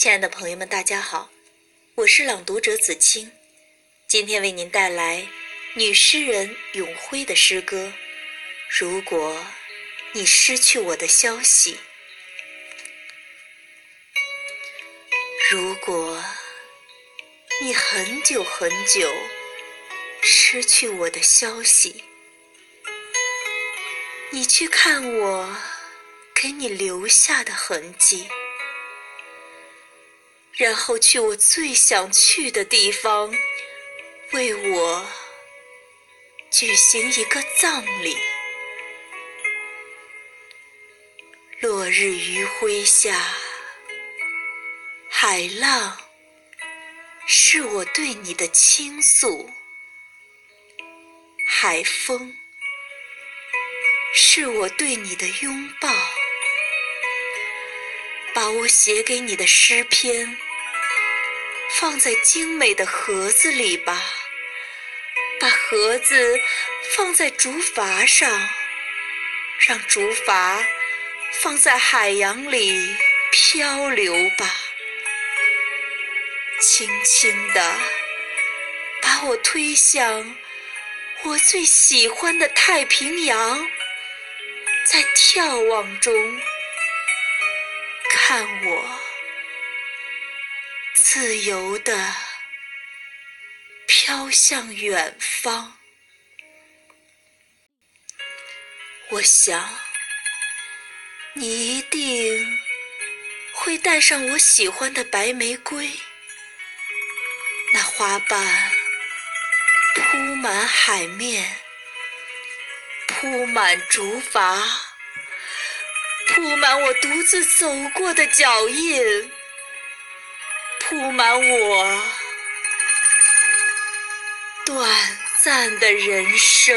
亲爱的朋友们，大家好，我是朗读者子清，今天为您带来女诗人永辉的诗歌《如果你失去我的消息》。如果你很久很久失去我的消息，你去看我给你留下的痕迹。然后去我最想去的地方，为我举行一个葬礼。落日余晖下，海浪是我对你的倾诉，海风是我对你的拥抱，把我写给你的诗篇。放在精美的盒子里吧，把盒子放在竹筏上，让竹筏放在海洋里漂流吧，轻轻地把我推向我最喜欢的太平洋，在眺望中看我。自由地飘向远方，我想你一定会带上我喜欢的白玫瑰，那花瓣铺满海面，铺满竹筏，铺满我独自走过的脚印。铺满我短暂的人生。